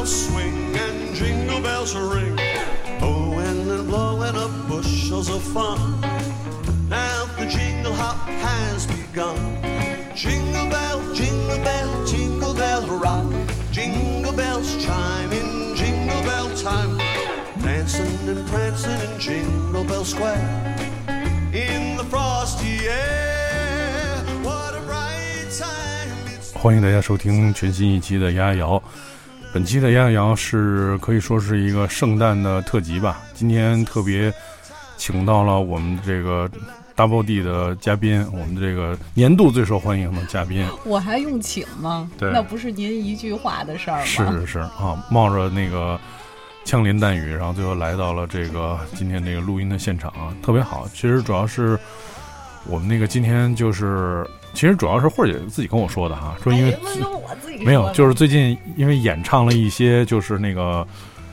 bells rock, jingle bells swing, and jingle bells ring. Blowing and blowing up bushels of fun. Now the jingle hop has begun. Jingle bell, jingle bell, jingle bell rock. Jingle bells chime in jingle bell time. Dancing and prancing in Jingle Bell Square. In the frosty air, what a bright time it's 欢迎大家收听全新一期的丫丫摇。 本期的丫丫摇是可以说是一个圣诞的特辑吧。今天特别请到了我们这个 Double D 的嘉宾，我们这个年度最受欢迎的嘉宾。我还用请吗？对那不是您一句话的事儿吗？是是是啊，冒着那个枪林弹雨，然后最后来到了这个今天这个录音的现场啊，特别好。其实主要是我们那个今天就是，其实主要是慧儿姐自己跟我说的哈，说因为没有，就是最近因为演唱了一些就是那个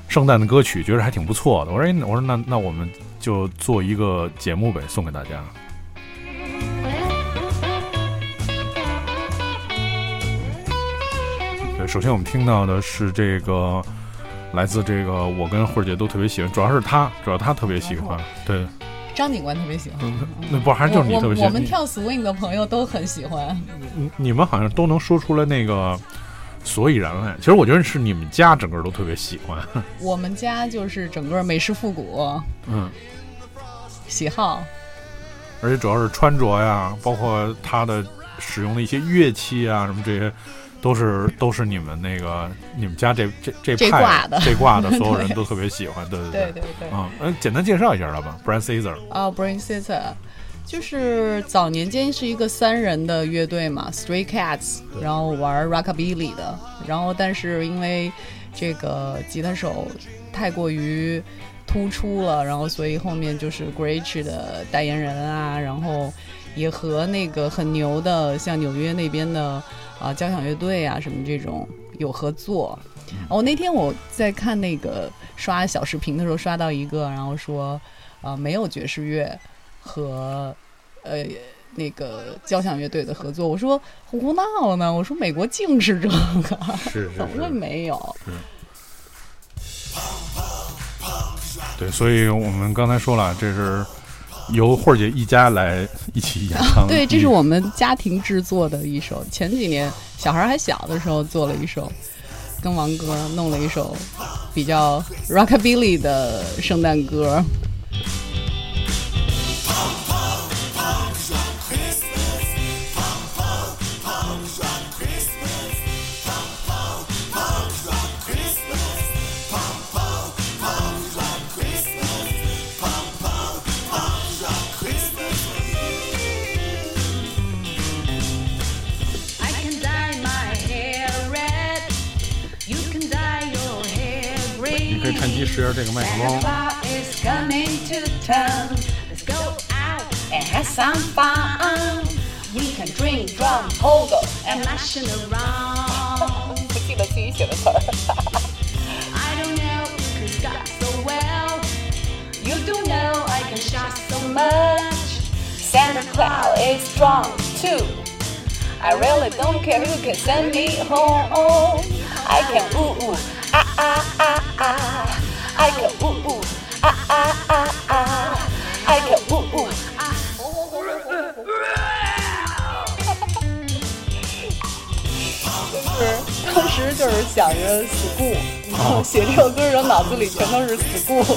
圣诞的歌曲，觉得还挺不错的。我说，哎，我说那那我们就做一个节目呗，送给大家。对，首先我们听到的是这个来自这个我跟慧儿姐都特别喜欢，主要是她，主要她特别喜欢。对，张警官特别喜欢，那不还是就是你特别喜欢？我我们跳 swing 的朋友都很喜欢。你你们好像都能说出来那个所以然来。其实我觉得是你们家整个都特别喜欢。我们家就是整个美式复古嗯。喜好，而且主要是穿着呀，包括他的使用的一些乐器啊，什么这些，都是都是你们那个你们家这这这派这挂的。这挂的 所有人都特别喜欢，对对对。对对。啊，嗯，简单介绍一下他吧，Brian Caesar，啊、b r a i n Sister，就是早年间是一个三人的乐队嘛，Stray Cats，然后玩 rockabilly 的，然后但是因为这个吉他手太过于突出了，然后所以后面就是 Gretsch 的代言人啊，然后也和那个很牛的像纽约那边的啊、交响乐队啊什么这种有合作。哦，那天我在看那个刷小视频的时候，刷到一个，然后说，呃，没有爵士乐和呃那个交响乐队的合作。我说胡闹呢，我说美国净是这个，是怎么会没有？对，所以我们刚才说了，这是由慧儿姐一家来一起演唱的，对，这是我们家庭制作的一首，前几年小孩还小的时候做了一首，跟王哥弄了一首比较 rockabilly 的圣诞歌。你可以 green. 趁机试下这个麦克 Santa 风。 Claus is coming to town. Let's go out and have some fun. We can drink, drum, pogo, and mashing around. 不记得自己写的词儿。 I don't know you can shot so well. You don't know I can shot so much. Santa Claus is strong too. I really don't care who can send me home. I can ooh ooh ah ah ah ah. 爱呀呜呜啊啊啊啊！爱呀呜呜啊！就是当时就是想着 school，写这首歌的时候脑子里全都是 school。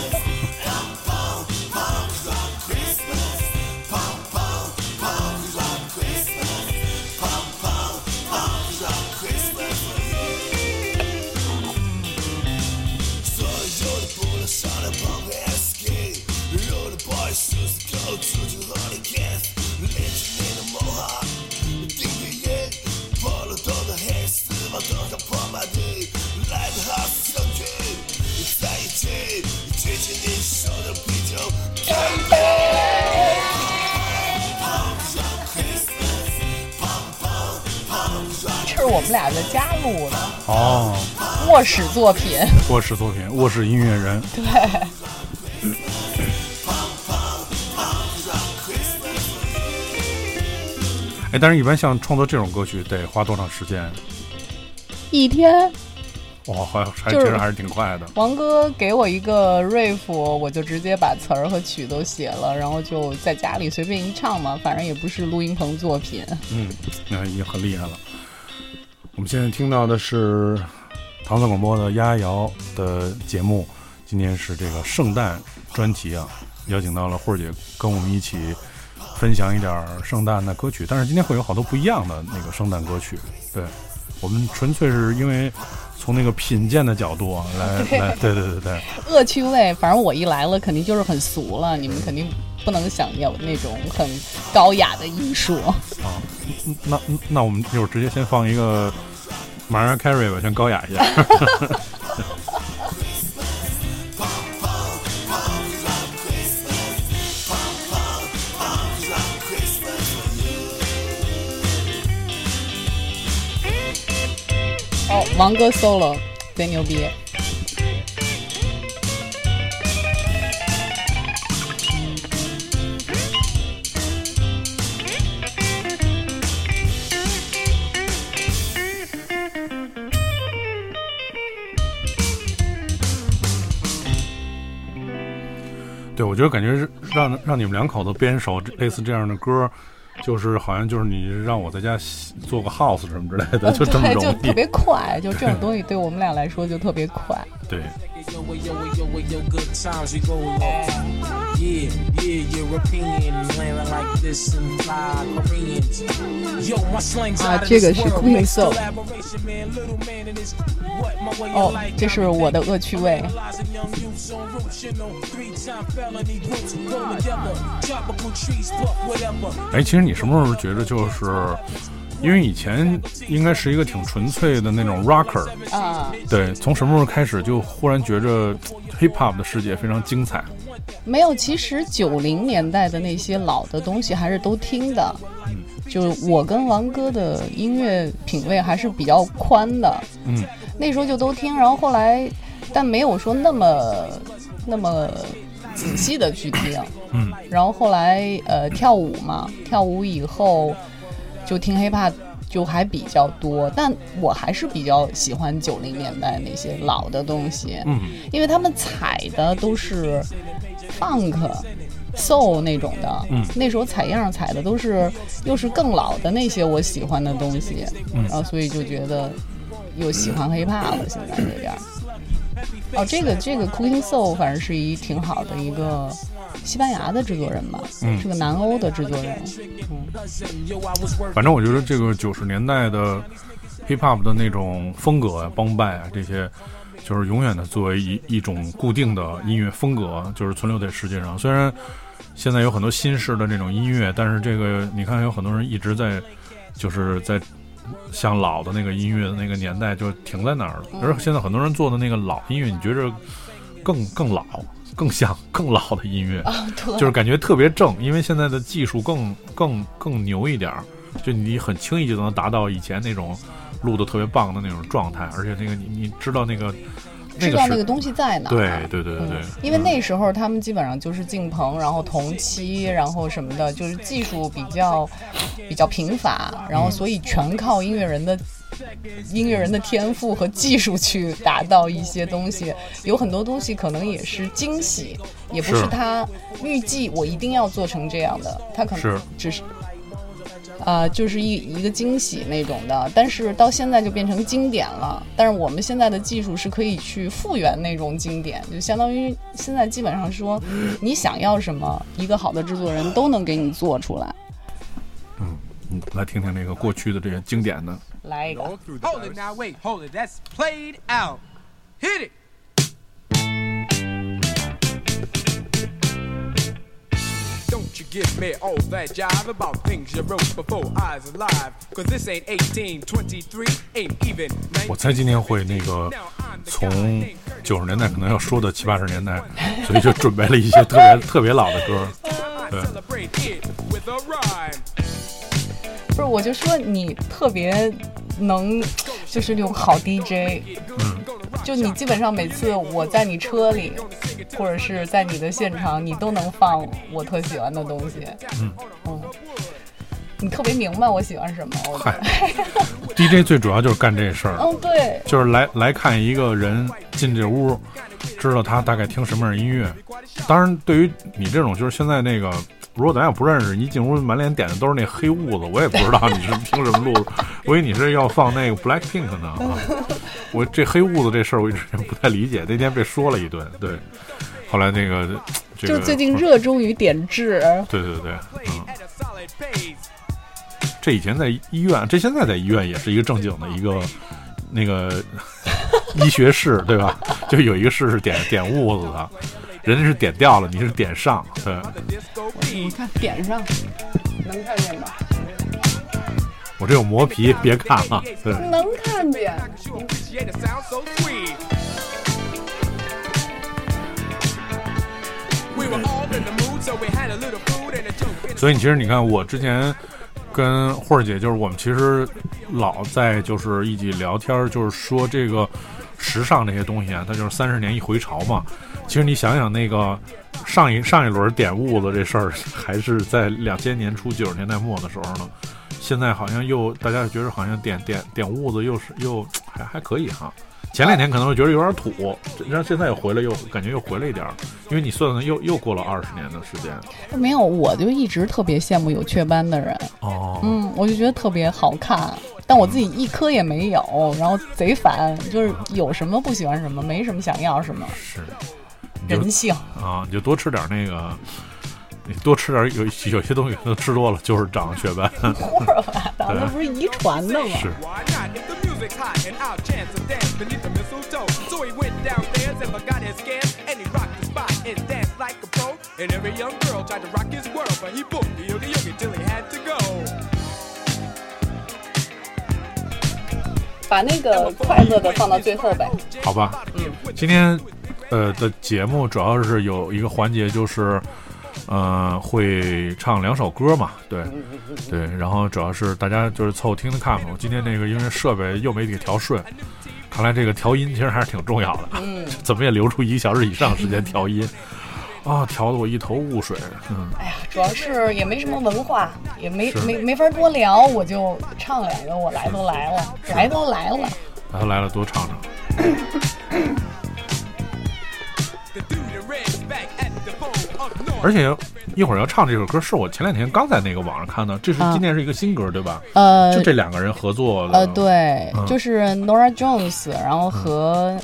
卧室作品。卧室作品，卧室音乐人。对，哎，但是一般像创作这种歌曲得花多长时间？一天。哇，还还就是其实还是挺快的。王哥给我一个 riff，我就直接把词儿和曲都写了，然后就在家里随便一唱嘛，反正也不是录音棚作品。嗯，那已经很厉害了。我们现在听到的是唐宋广播的丫瑶的节目，今天是这个圣诞专题啊，邀请到了慧儿姐跟我们一起分享一点儿圣诞的歌曲，但是今天会有好多不一样的那个圣诞歌曲。对我们纯粹是因为从那个品鉴的角度啊来 来，对对对对，恶趣味，反正我一来了肯定就是很俗了，你们肯定不能想有那种很高雅的艺术。啊，嗯那那我们一会儿直接先放一个马上 carry 吧，先高雅一下。哦，王哥 solo，贼牛逼！对，我觉得感觉是让让你们两口子编首类似这样的歌，就是好像就是你让我在家做个 house 什么之类的，就这么容易就特。别快，就这种东西对我们俩来说就特别快。对，Yo, yo, yo, yo, yo, good times we go long. Yeah, yeah, European landing like this and fly Koreans. Yo, my slang's 啊 out of 这个 this 是 world. Queen Soul collaboration, man, little man in this. What my way 哦 of life 这是我的恶趣味。哎，其实你什么时候觉得就是，因为以前应该是一个挺纯粹的那种 rocker，啊，对，从什么时候开始就忽然觉着 hip hop 的世界非常精彩？没有，其实九零年代的那些老的东西还是都听的。嗯就我跟王哥的音乐品味还是比较宽的，嗯，那时候就都听，然后后来，但没有说那么那么仔细的去听，嗯，然后后来呃跳舞嘛，跳舞以后就听 hiphop 就还比较多，但我还是比较喜欢九零年代那些老的东西，嗯，因为他们采的都是 funk。soul 那种的，嗯那时候采样采的都是又是更老的那些我喜欢的东西，嗯然后所以就觉得又喜欢 hiphop 了，现在有点。哦，这个这个 Cooking Soul 反正是一挺好的一个西班牙的制作人吧，嗯是个南欧的制作人。Working. 反正我觉得这个九十年代的 hip hop 的那种风格啊、帮派啊这些，就是永远的作为一一种固定的音乐风格，就是存留在世界上。虽然现在有很多新式的这种音乐，但是这个你看有很多人一直在，就是在像老的那个音乐的那个年代就停在那儿了。而现在很多人做的那个老音乐，你觉着更更老。更像更老的音乐，对。就是感觉特别正，因为现在的技术更更更牛一点儿，就你很轻易就能达到以前那种录的特别棒的那种状态，而且那个你你知道那个知道那个东西在哪。对对对对对。嗯，因为那时候他们基本上就是进棚，然后同期，然后什么的，就是技术比较比较贫乏，然后所以全靠音乐人的音乐人的天赋和技术去达到一些东西。有很多东西可能也是惊喜，也不是是他预计我一定要做成这样的，他可是能只是。呃，就是一一个惊喜那种的，但是到现在就变成经典了。但是我们现在的技术是可以去复原那种经典，就相当于现在基本上说，你想要什么，一个好的制作人都能给你做出来。嗯，来听听那个过去的这些经典的。来一个，Hold it now, wait, hold it. That's played out. Hit it. Don't you give me all that jive about things you wrote before I was alive. Cause this ain't 1823, ain't even 我猜今天会那个从九十年代可能要说到七八十年代，所以就准备了一些特别特别老的歌。不是，我就说你特别能，就是那种好 DJ，嗯，就你基本上每次我在你车里，或者是在你的现场，你都能放我特喜欢的东西。嗯。嗯。你特别明白我喜欢什么。我嗨，DJ 最主要就是干这事儿，嗯，对，就是来来看一个人进这屋，知道他大概听什么样的音乐。当然，对于你这种，就是现在那个，如果咱也不认识，一进屋满脸点的都是那黑痦子，我也不知道你是听什么路数。我以为你是要放那个 Black Pink 呢啊！我这黑痦子这事儿我一直不太理解，那天被说了一顿。对，后来那个这个就是最近热衷于点痣。对对对，嗯.这以前在医院，这现在在医院也是一个正经的一个那个 医学室，对吧？就有一个室是点点痦子的，人家是点掉了，你是点上，对，你看点上能看见吧？我这有磨皮，别看哈，嗯，能看见。所以你其实你看，我之前跟慧儿姐，就是我们其实老在就是一起聊天，就是说这个。时尚这些东西啊，它就是三十年一回潮嘛。其实你想想，那个上一上一轮点痦子这事儿，还是在两千年初九十年代末的时候呢。现在好像又大家觉得好像点点点痦子又是又 还还可以哈。前两年可能会觉得有点土，然后现在又回来又感觉又回来一点儿，因为你算算又又过了二十年的时间没有，我就一直特别羡慕有雀斑的人。哦。嗯，我就觉得特别好看，但我自己一颗也没有，然后贼烦，就是有什么不喜欢什么，没什么想要什么，是，人性。啊，你就多吃点那个，你多吃点有有些东西都吃多了就是长雀斑。胡说八道，那不是遗传的吗？是 and every young girl tried to rock his world, but he booked the yogi yogi till he had to go. 把那个快乐的放到最后呗。好吧，今天呃的节目主要是有一个环节就是。呃，会唱两首歌嘛？对，对，然后主要是大家就是凑合听听看吧。我今天那个因为设备又没给调顺，看来这个调音其实还是挺重要的。嗯，怎么也留出一个小时以上时间调音啊，调的我一头雾水。嗯，哎呀，主要是也没什么文化，也没没没法多聊，我就唱两个，我来都来了，来都来了。来都来了，多唱唱。而且一会儿要唱这首歌，是我前两天刚在那个网上看到，这是啊今年是一个新歌，对吧？呃就这两个人合作的。呃，对，嗯就是 Nora Jones，然后和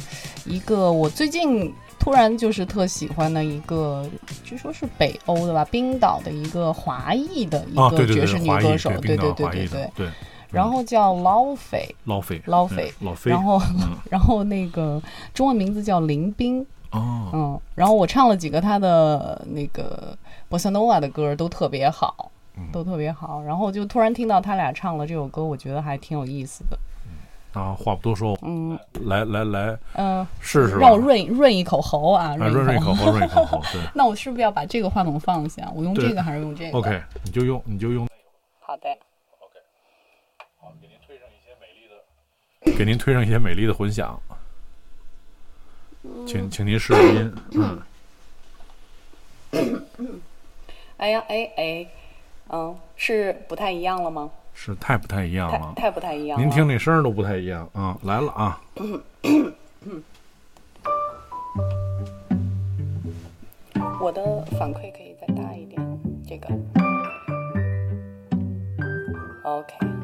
一个我最近突然就是特喜欢的一个，据说是北欧的吧，冰岛的一个华裔的一个爵士女歌手，对对对对对对，然后叫捞斐，捞菲，捞斐嗯老菲，然后嗯 然后那个中文名字叫林冰，哦，嗯，然后我唱了几个他的那个波萨诺瓦的歌，都特别好，嗯都特别好。然后就突然听到他俩唱了这首歌，我觉得还挺有意思的。啊，话不多说，嗯来来来，嗯、试试吧。让我润润一口喉啊，啊，润润润一口喉。喉，润一口喉，对 那我是不是要把这个话筒放下？我用对这个还是用这个 OK，你就用你就用，好的。OK，好，给您推上一些美丽的。给您推上一些美丽的混响，请请您试试音，嗯，哎呀，哎哎，嗯，是不太一样了吗？是太不太一样了。太太不太一样了。您听那声儿都不太一样啊！来了啊，我的反馈可以再大一点，这个。OK。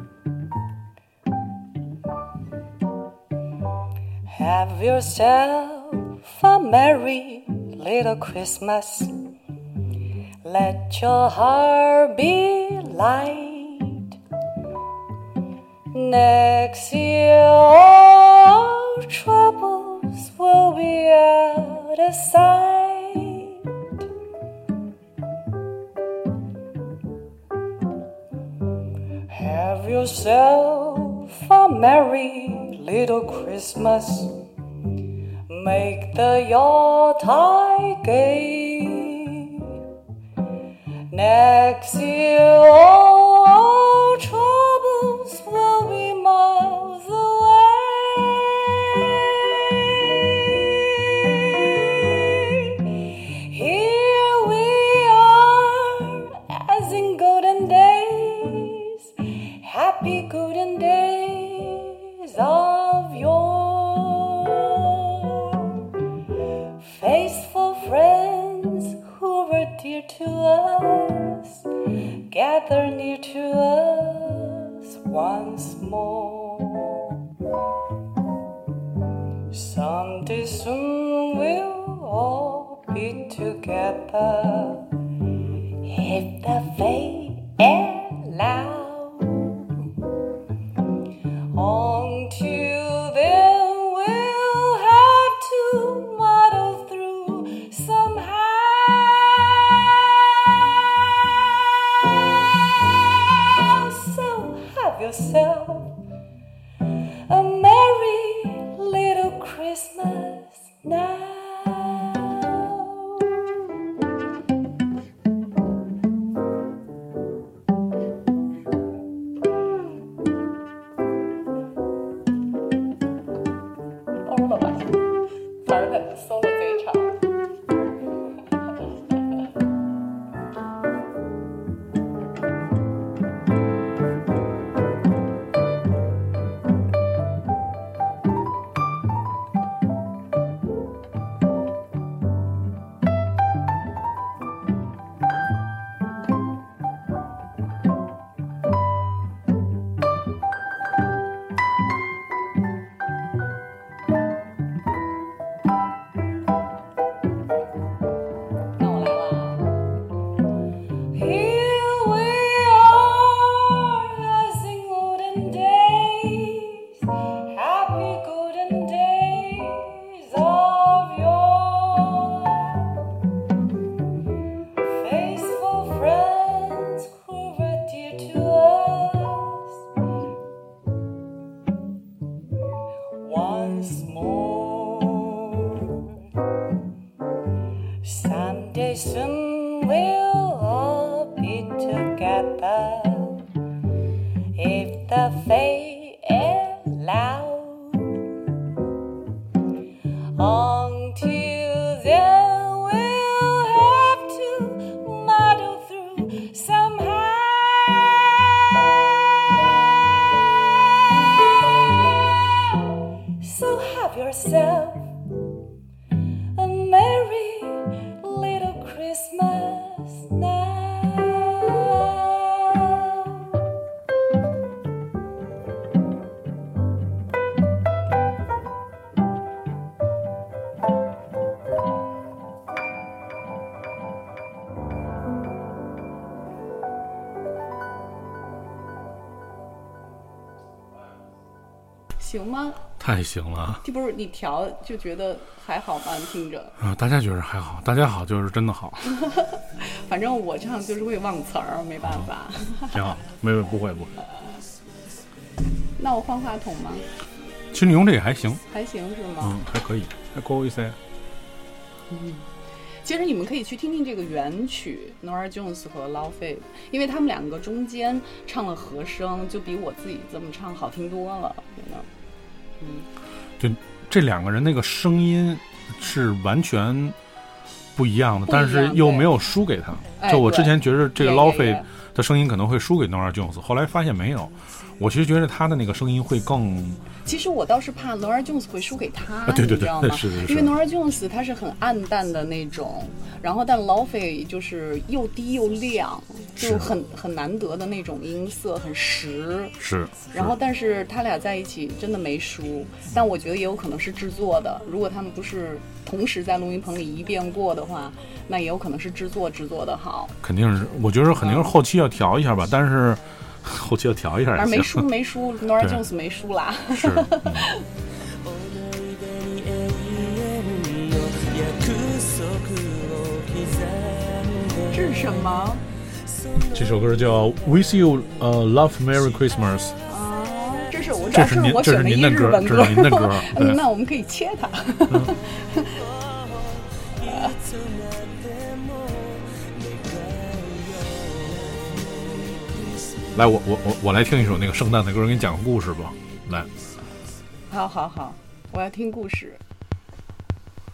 Have yourself a merry little Christmas. Let your heart be light. Next year, all troubles will be out of sight. Have yourself a merry little Christmas. Make the Yuletide gay. Next year, Someday soon we'll all be together. If the fate yourself 行了这不是你调就觉得还好吗？听着，啊！大家觉得还好，大家好就是真的好，反正我唱就是会忘词儿，没办法。挺好，没有不会不会。那我换话筒吗？其实你用这个还行，还行是吗？嗯，还可以，还够一些。其实你们可以去听听这个原曲 Nora Jones 和 Fei，因为他们两个中间唱了和声，就比我自己这么唱好听多了，真的。就这两个人那个声音是完全不一样的，但是又没有输给他。哎就我之前觉得这个对 l a 对 f 对 e 的声音可能会输给 Nora Jones，后来发现没有。我其实觉得他的那个声音会更其实我倒是怕 Nora Jones 会输给他，啊对对对你知道吗？是是是因为 Nora Jones 他是很暗淡的那种，然后但 Lau Fei 就是又低又亮，就很很难得的那种音色，很实。是。然后，但是他俩在一起真的没输，但我觉得也有可能是制作的。如果他们不是同时在录音棚里一遍过的话，那也有可能是制作制作的好。肯定是，我觉得肯定是后期要调一下吧，但是 后期要调一下而没输。没输，Nora 对 Jones 没输啦。是，嗯这是什么？这首歌叫《With You》，呃，《Love Merry Christmas》。啊，这是我这是您这是我选的一您的歌这是您的歌 那我们可以切它。来，我我我我来听一首那个圣诞的歌，给你讲个故事吧。来，好好好，我要听故事。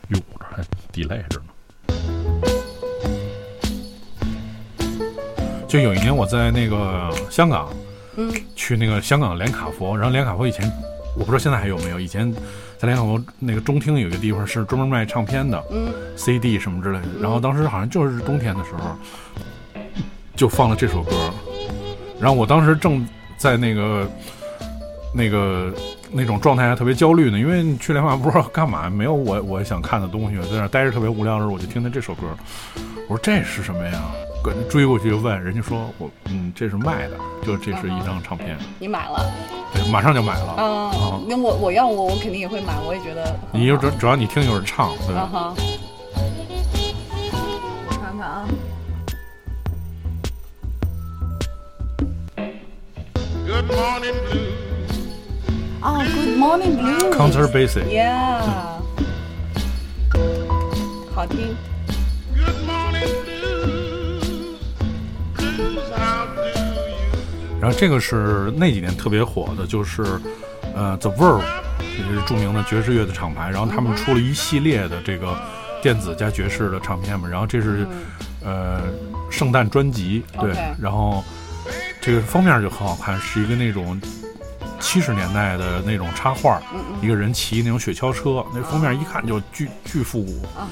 哟，这还 delay 着呢。就有一年我在那个香港，嗯，去那个香港连卡佛，然后连卡佛以前我不知道现在还有没有，以前在连卡佛那个中厅有一个地方是专门卖唱片的，嗯，CD 什么之类的。然后当时好像就是冬天的时候，就放了这首歌。然后我当时正在那个那个那种状态下特别焦虑呢，因为你去联华不知道干嘛，没有我我想看的东西，在那待着特别无聊的时候，我就听见这首歌，我说这是什么呀？跟追过去就问，人家说我嗯这是卖的，就这是一张唱片，你买了？对，马上就买了。嗯，那我我要我我肯定也会买，我也觉得。你就主主要你听就是唱，对吧？我看看啊，Good morning blue. 哦，Good Morning Blue。Concert Basic Yeah，好听。Good morning blue. Blues, how do you? 然后这个是那几年特别火的，就是呃 The Verve，也是著名的爵士乐的厂牌，然后他们出了一系列的这个电子加爵士的唱片嘛，然后这是、呃圣诞专辑，对然后这个封面就很好看，是一个那种。七十年代的那种插画，一个人骑那种雪橇车，那封面一看就巨巨复古。啊，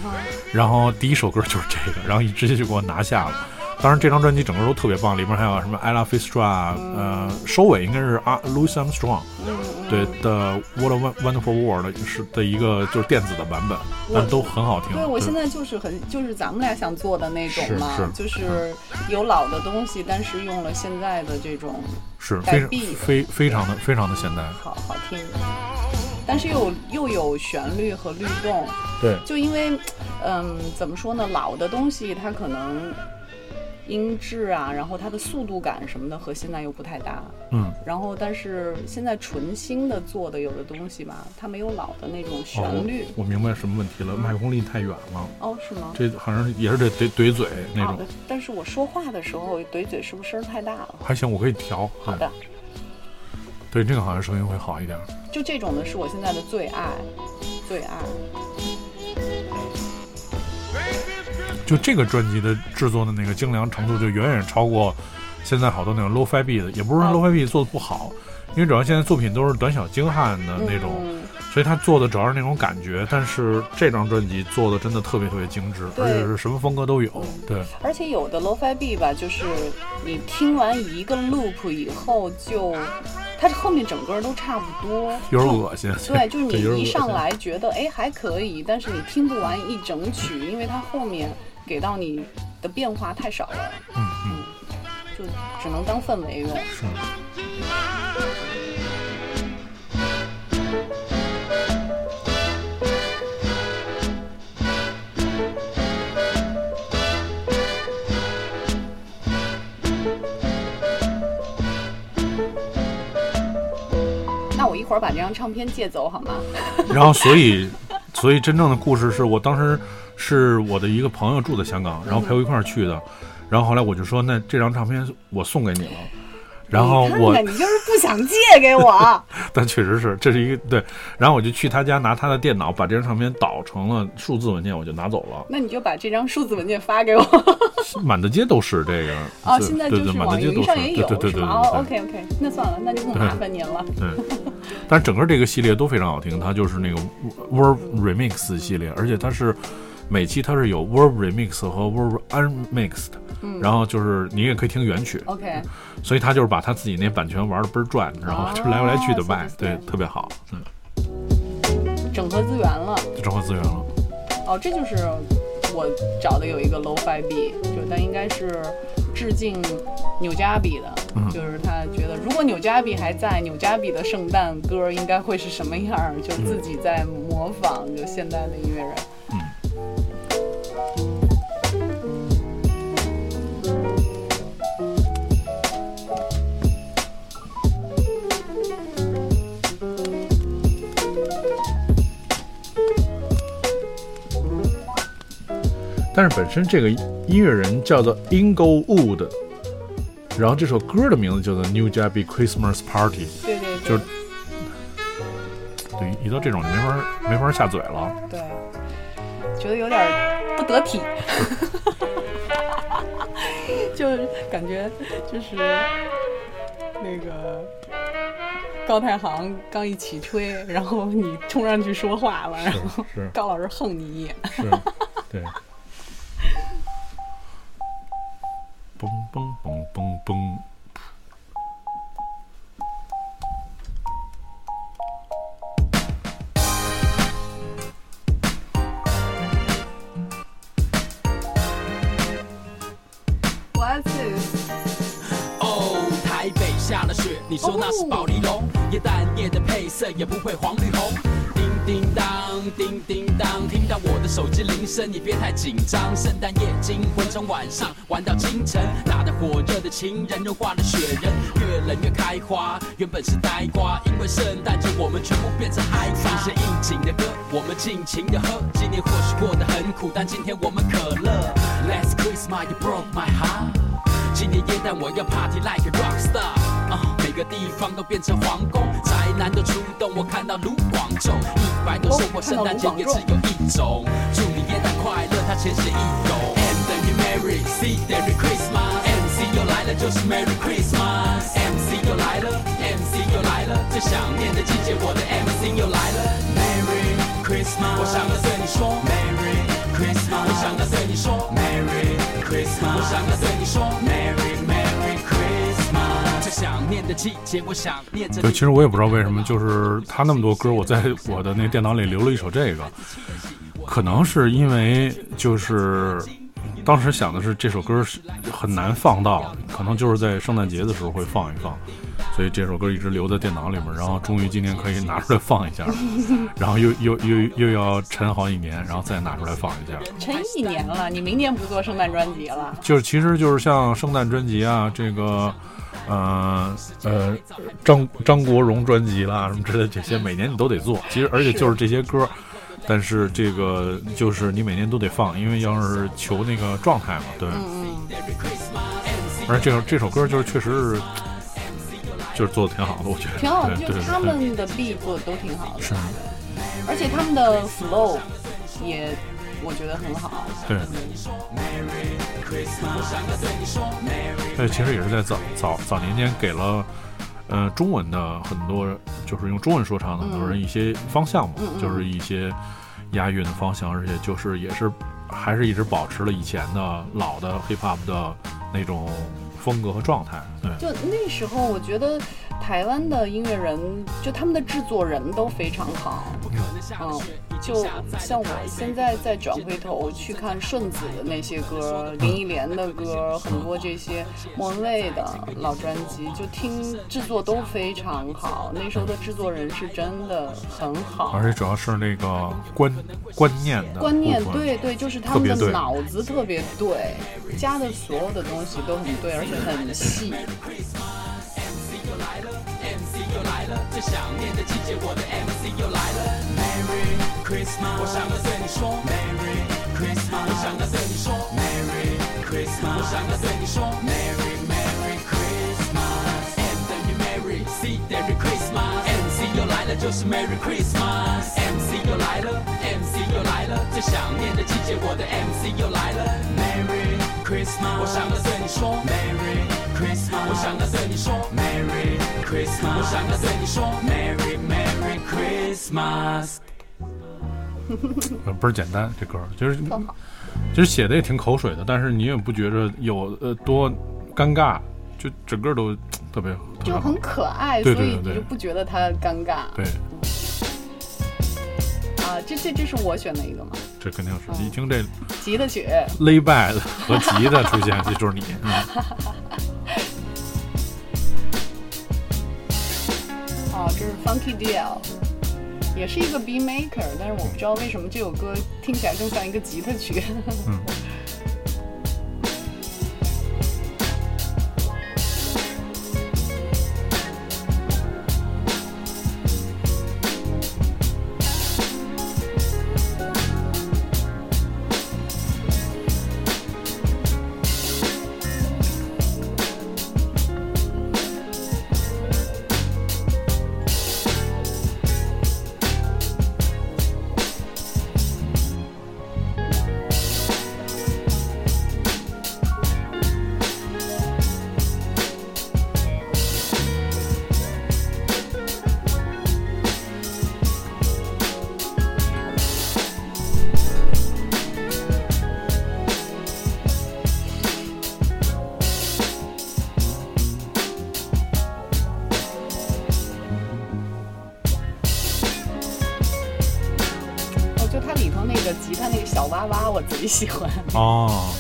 然后第一首歌就是这个，然后一直接就给我拿下了。当然，这张专辑整个都特别棒，里面还有什么 Ella Fitzgerald，呃，收尾应该是啊 Louis Armstrong，对的 What a Won- Wonderful World 是的一个就是电子的版本，但都很好听。对我现在就是很就是咱们俩想做的那种嘛，就是有老的东西，但是用了现在的这种是非常非非常的非常的现代。好好听，但是又又有旋律和律动，对，就因为，嗯，怎么说呢，老的东西它可能音质啊，然后它的速度感什么的和现在又不太搭。嗯，然后但是现在纯新的做的有的东西吧，它没有老的那种哦旋律。我我明白什么问题了，麦克风离太远了，哦，是吗？这好像也是得怼怼嘴那种好的。，但是我说话的时候怼嘴是不是声太大了？还行，我可以调。好的，对，这个好像声音会好一点。就这种的是我现在的最爱，最爱。就这个专辑的制作的那个精良程度，就远远超过现在好多那种 low-fi beat 的。也不是说哦 low-fi beat 做的不好，因为主要现在作品都是短小精悍的那种，嗯所以他做的主要是那种感觉。但是这张专辑做的真的特别特别精致，而且是什么风格都有。对，而且有的 lo-fi B 吧，就是你听完一个 loop 以后就，它后面整个都差不多，有点恶心。对，就是 你一上来觉得哎还可以，但是你听不完一整曲，因为它后面给到你的变化太少了，嗯嗯，就只能当氛围用。是。那我一会儿把这张唱片借走好吗？然后所以，所以真正的故事是我当时是我的一个朋友住在香港，然后陪我一块儿去的，然后后来我就说，那这张唱片我送给你了。然后我看，你就是不想借给我。但确实是，这是一个对。然后我就去他家拿他的电脑把这张唱片导成了数字文件，我就拿走了。那你就把这张数字文件发给我。满大街都是这个。哦，现在就是网满大街都是。云上也有，对对对对是吗？哦。，OK OK，那算了，那就不麻烦您了。对，但整个这个系列都非常好听，它就是那个 Verb Remix 系列，而且它是每期它是有 Verb Remix 和 Verb Unmixed，、然后就是你也可以听原曲，OK，所以他就是把他自己那版权玩的倍儿转，然后就来回来去的卖，对，特别好，嗯，整合资源了。就整合资源了。哦，这就是我找的有一个 lo-fi B，就但应该是致敬纽加比的，嗯就是他觉得如果纽加比还在，纽加比的圣诞歌应该会是什么样儿，就自己在模仿就现代的音乐人。但是本身这个音乐人叫做 Ingo Wood，然后这首歌的名字叫做 New Jabby Christmas Party，对对对，就是对，一到这种就没法没法下嘴了。对，觉得有点不得体，就是感觉就是那个高太行刚一起吹，然后你冲上去说话了，然后是高老师横你一眼，是，对。嘣 嘣。你说那是宝丽龙，耶诞夜的配色也不会黄绿红。叮叮当，叮叮当，听到我的手机铃声，你别太紧张。圣诞夜惊魂，从晚上玩到清晨，打得火热的情人融化了雪人，越冷越开花。原本是呆瓜，因为圣诞节我们全部变成嗨发。一些应景的歌，我们尽情的喝。今年或许过得很苦，但今天我们可乐。Last Christmas you broke my heart。今年耶诞我要 party like a rock star，每个地方都变成皇宫，宅男都出动，我看到卢广仲，一百多生活，圣诞节也只有一种。祝你耶诞快乐，他浅显易懂。M 等于 Merry，C 等于 Christmas，MC 又来了就是 Merry Christmas，MC 又来了，MC 又来了，最想念的季节，我的 MC 又来了，Merry Christmas，我想要对你说 Merry Christmas，我想要对你说 Merry Christmas，我想要对你说 Merry 念的季节，我想念着对，其实我也不知道为什么，就是他那么多歌，我在我的那个电脑里留了一首这个，可能是因为就是当时想的是这首歌是很难放到，可能就是在圣诞节的时候会放一放，所以这首歌一直留在电脑里面，然后终于今天可以拿出来放一下，然后又又又又要沉好几年，然后再拿出来放一下。沉一年了，你明年不做圣诞专辑了？就是其实就是像圣诞专辑啊，这个，呃呃，张张国荣专辑啦什么之类的这些，每年你都得做。其实而且就是这些歌，但是这个就是你每年都得放，因为要是求那个状态嘛，对。而这首这首歌就是确实是，就是做的挺好的，我觉得。挺好，对对对就他们的 beat 做的都挺好的，是，而且他们的 flow 也我觉得很好。对。对，其实也是在早早早年间给了，呃，中文的很多就是用中文说唱的很多人一些方向嘛，就是一些押韵的方向，而且就是也是还是一直保持了以前的老的 hip hop 的那种风格和状态。对，就那时候，我觉得台湾的音乐人，就他们的制作人都非常好。嗯，就像我现在再转回头去看顺子的那些歌，林忆莲的歌，很多这些莫文蔚的老专辑，就听制作都非常好。那时候的制作人是真的很好而。且主要是那个观观念的观念对对，就是他们的脑子特别对，加的所有的东西都很对，而且很细。来了，最想念的季节，我的 MC 又来了。Merry Christmas，我想要对你说 Merry Christmas，我想要对你说 Merry Christmas，我想要对你说 Merry Merry Christmas。M 等于 Merry，C 等于 Christmas，MC 又来了就是 Merry Christmas，MC 又来了，MC 又来了，最想念的季节，我的 MC 又来了。Merry Christmas，我想要对你说 Merry Christmas，我想要对你说 Christmas，我想要对你说 Merry Merry Christmas。呃倍儿简单，这歌儿就是其实写的也挺口水的，但是你也不觉着有呃多尴尬，就整个都特别特别就很。可爱，对对对对所以你就不觉得它尴尬。对，啊，这这这是我选的一个吗？这肯定是一听这吉他曲，lay back 和吉他出现，这 就是你。嗯啊，这是 Funky DL，也是一个 B maker，但是我不知道为什么这首歌听起来更像一个吉他曲。嗯 哦，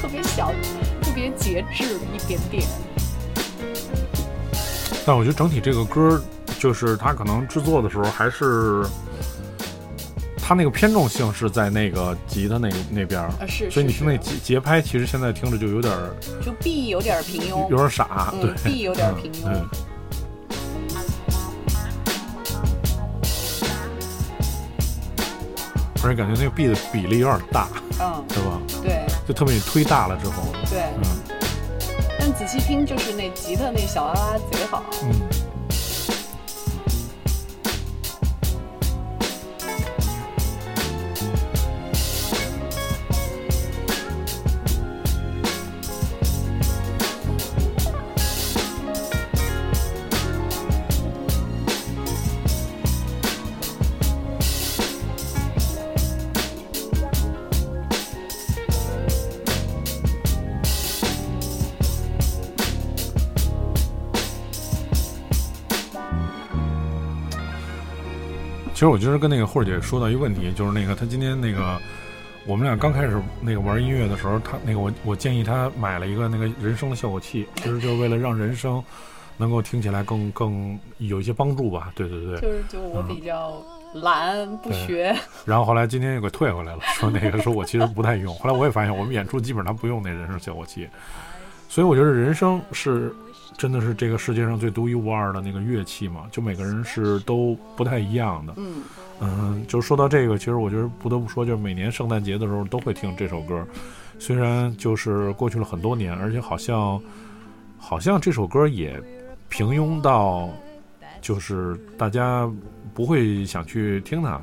特别小，特别节制一点点。但我觉得整体这个歌，就是它可能制作的时候还是。它那个偏重性是在那个吉他那那边儿，啊是，所以你听那是节节拍，其实现在听着就有点儿就 B 有点平庸，有点傻，嗯对。B 有点嗯平庸。对而且感觉那个 B 的比例有点大，嗯，对吧？对就特别你推大了之后，对。嗯但仔细听，就是那吉他那小拉拉贼好。嗯。其实我今儿跟那个慧儿姐说到一个问题，就是那个她今天那个我们俩刚开始那个玩音乐的时候，她那个我我建议她买了一个那个人声的效果器，其实就是为了让人声能够听起来更更有一些帮助吧。对对对。就是就我比较懒，不学。然后后来今天又给退回来了，说那个说我其实不太用。后来我也发现我们演出基本上不用那人声效果器，所以我觉得人声是真的是这个世界上最独一无二的那个乐器嘛，就每个人是都不太一样的。嗯嗯，就是说到这个，其实我觉得不得不说，就是每年圣诞节的时候都会听这首歌，虽然就是过去了很多年，而且好像好像这首歌也平庸到就是大家不会想去听它，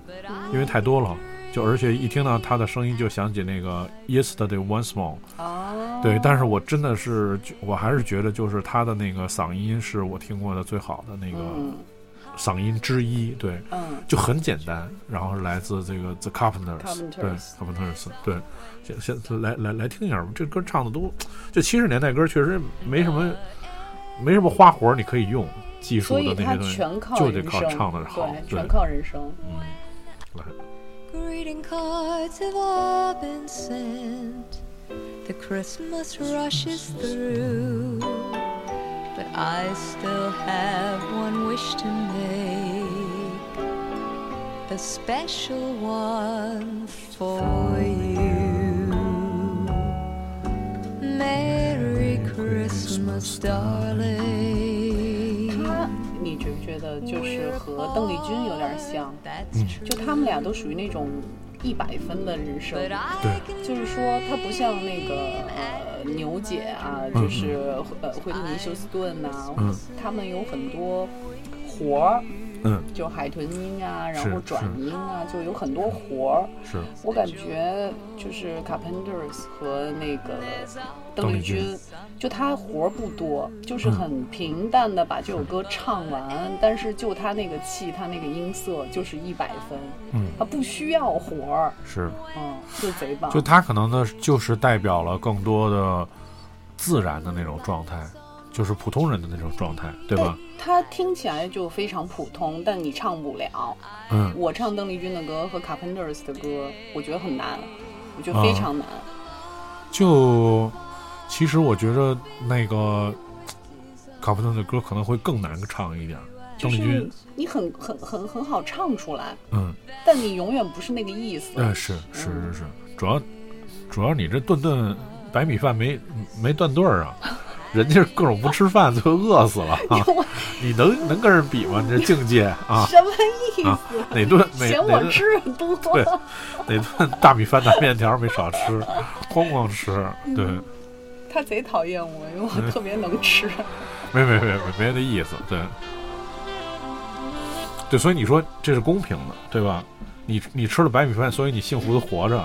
因为太多了。就而且一听到他的声音，就想起那个 Yesterday Once More。哦，对，但是我真的是，我还是觉得就是他的那个嗓音是我听过的最好的那个嗯嗓音之一。对，嗯就很简单，然后是来自这个 The Carpenters，Carpenters 对 Carpenters，对，先先来来来听一下吧，这歌唱的都，就七十年代歌确实没什么没什么花活你可以用，技术的那些东西就得靠，唱的好，全，靠人声。嗯，来。Greeting cards have all been sent. The Christmas rushes through. But I still have one wish to make. A special one for you. Merry Christmas, darling. 觉不觉得就是和邓丽君有点像 true. 就他们俩都属于那种一百分的人生。对就是说，他不像那个呃牛姐啊，就是呃惠特尼休斯顿呐、嗯他们有很多活儿，嗯，就海豚音啊，然后转音啊，就有很多活儿。是，我感觉就是 Carpenters 和那个邓邓丽丽君。君，就他活儿不多，就是嗯。很平淡的把这首歌唱完，但是就他那个气，他那个音色就是一百分，嗯，他不需要活儿，是，嗯，就贼棒。就他可能呢，就是代表了更多的自然的那种状态，就是普通人的那种状态，对吧？他听起来就非常普通，但你唱不了。嗯，我唱邓丽君的歌和 Carpenters 的歌，我觉得很难，我觉得啊非常难。就其实我觉得那个卡普顿的歌可能会更难唱一点，就是邓丽君，你很很很很好唱出来，嗯，但你永远不是那个意思。哎，是是是是，主要主要你这顿顿白米饭没没断顿儿啊。人家是各种不吃饭，最后饿死了啊！你能能跟人比吗？你这境界啊！什么意思？啊哪顿哪嫌哪顿我吃的多？对哪顿大米饭、大面条没少吃，哐哐吃。对，他贼讨厌我，因为我特别能吃。没没没没没那意思。对，对，所以你说这是公平的，对吧？你你吃了白米饭，所以你幸福的活着，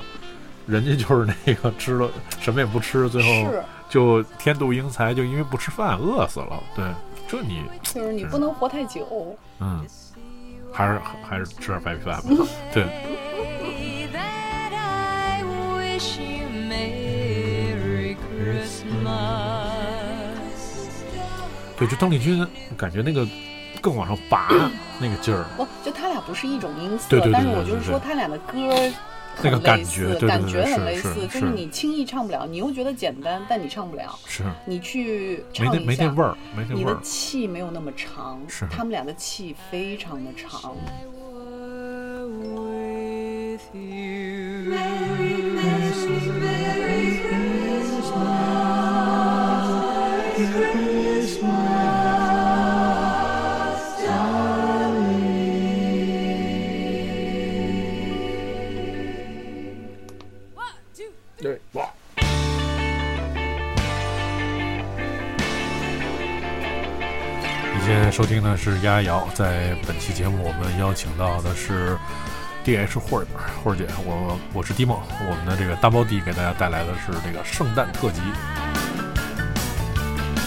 人家就是那个吃了什么也不吃，最后是，就天妒英才，就因为不吃饭饿死了。对，这你就是你不能活太久。嗯，还是还是吃点白米饭吧。对.对，就邓丽君，感觉那个更往上拔那个劲儿。不，就他俩不是一种音色，对对对但是我就是说他俩的歌那个很类似感觉对对感觉很类似，就是是你轻易唱不了，你又觉得简单，但你唱不了。是你去唱一下，没那味儿，没那你的。气没有那么长，是他们俩的气非常的长。收听的是丫瑶，在本期节目我们邀请到的是 D H 霍儿霍儿姐，我我是迪梦，我们的这个大包弟给大家带来的是这个圣诞特辑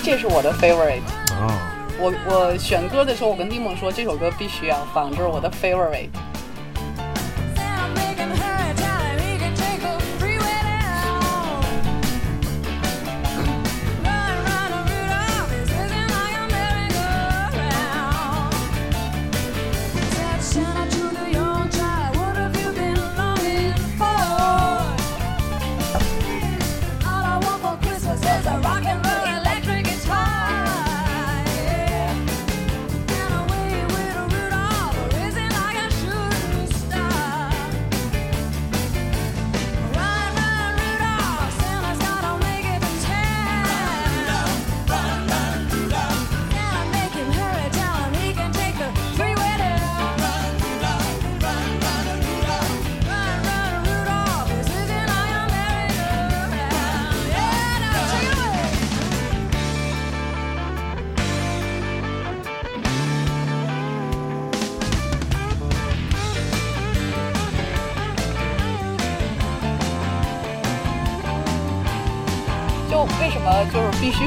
这是我的 favorite。啊。我我选歌的时候，我跟迪梦说这首歌必须要放，这是我的 favorite。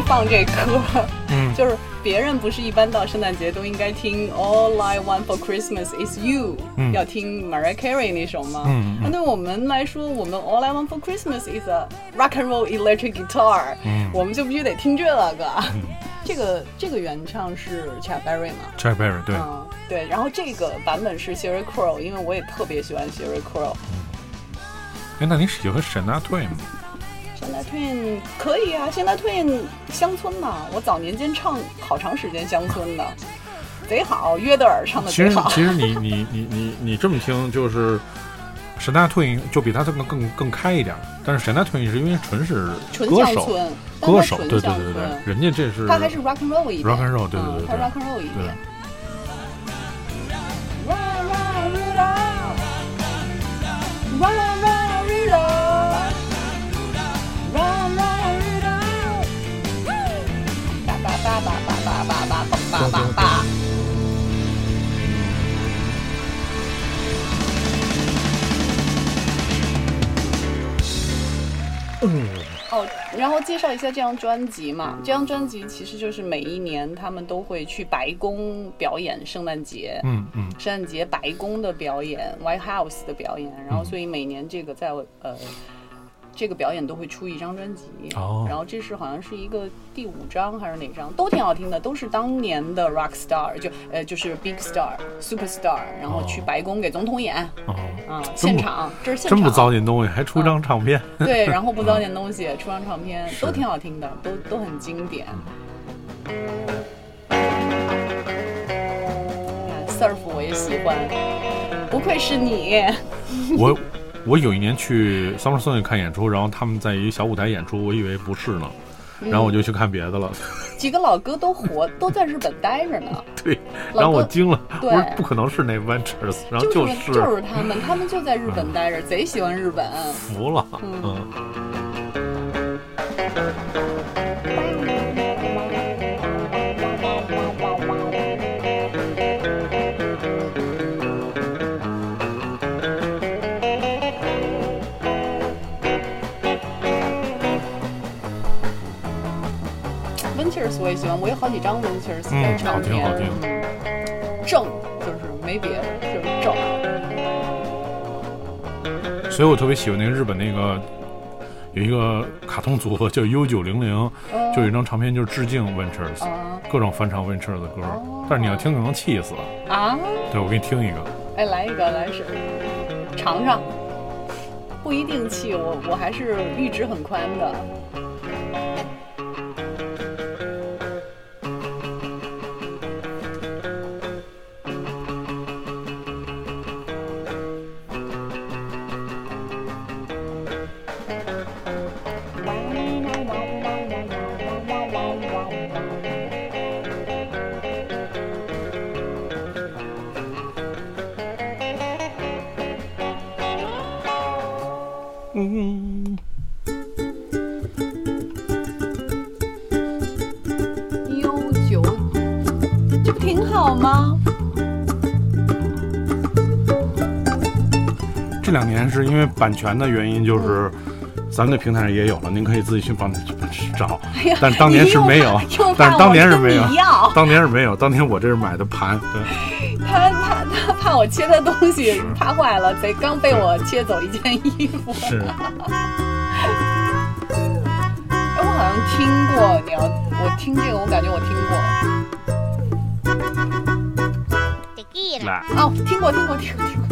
放这歌？嗯就是别人不是一般到圣诞节都应该听 All I Want for Christmas Is You，、嗯要听 Mariah Carey 那首吗？嗯嗯那对我们来说，我们 All I Want for Christmas is a rock and roll electric guitar，、嗯我们就必须得听这个。这个这个原唱是 Chuck Berry 吗？Chuck Berry 对，嗯，对。然后这个版本是 Sherry Crow，因为我也特别喜欢 Sherry Crow。哎，那你喜欢沈大退吗？现代 Twin 可以啊，现代 Twin 乡村嘛，我早年间唱好长时间乡村的，贼好，约德尔唱的其贼好。实其实你你你你你这么听，就是沈大退就比他这个更更开一点儿，但是沈大退是因为纯是纯歌手，乡村，但歌手，对对对对人家这是他还是 rock and roll 一点 rock and roll，对对嗯他对对 rock and roll 一对点。Run, run, Rudolph. Run, run, Rudolph. 叭叭叭叭。哦，然后介绍一下这张专辑嘛。这张专辑其实就是每一年他们都会去白宫表演圣诞节，嗯嗯圣诞节白宫的表演，White House 的表演，然后所以每年这个在呃这个表演都会出一张专辑，哦。然后这是好像是一个第五张还是哪张，都挺好听的，都是当年的 rock star，就呃就是 big star、superstar，然后去哦白宫给总统演。哦，啊，现场，这是现场，真不糟践东西，还出张唱片，对，然后不糟践东西，出张唱片都挺好听的，都都很经典。看 surf 我也喜欢，不愧是你。我我有一年去 Summer Sonic 看演出，然后他们在一个小舞台演出，我以为不是呢，嗯然后我就去看别的了。几个老哥都活，都在日本待着呢。对，老然后我惊了，我对说不可能是那 Ventures，然后就是是就是他们，他们就在日本待着，贼喜欢日本。服了，嗯嗯。我有好几张 Ventures 的嗯唱片。好听好听嗯正就是没别的，就是正。所以我特别喜欢那个日本那个有一个卡通组合叫 U 九零零，就有一张唱片就是致敬 Ventures，、啊各种翻唱 Ventures 的歌，哦但是你要听可能气死。啊，对，我给你听一个，哎，来一个，来是尝尝。不一定气，我我还是阈值很宽的。版权的原因，就是咱们的平台上也有了，您可以自己去帮去找。但当年是没有但是当年是没有当年是没有，当年我这是买的盘，对，他他他怕我切他东西，怕坏了，贼刚被我切走一件衣服。是。哎，我好像听过，你要我听这个，我感觉我听过。来，哦，听过，听过，听过，听过。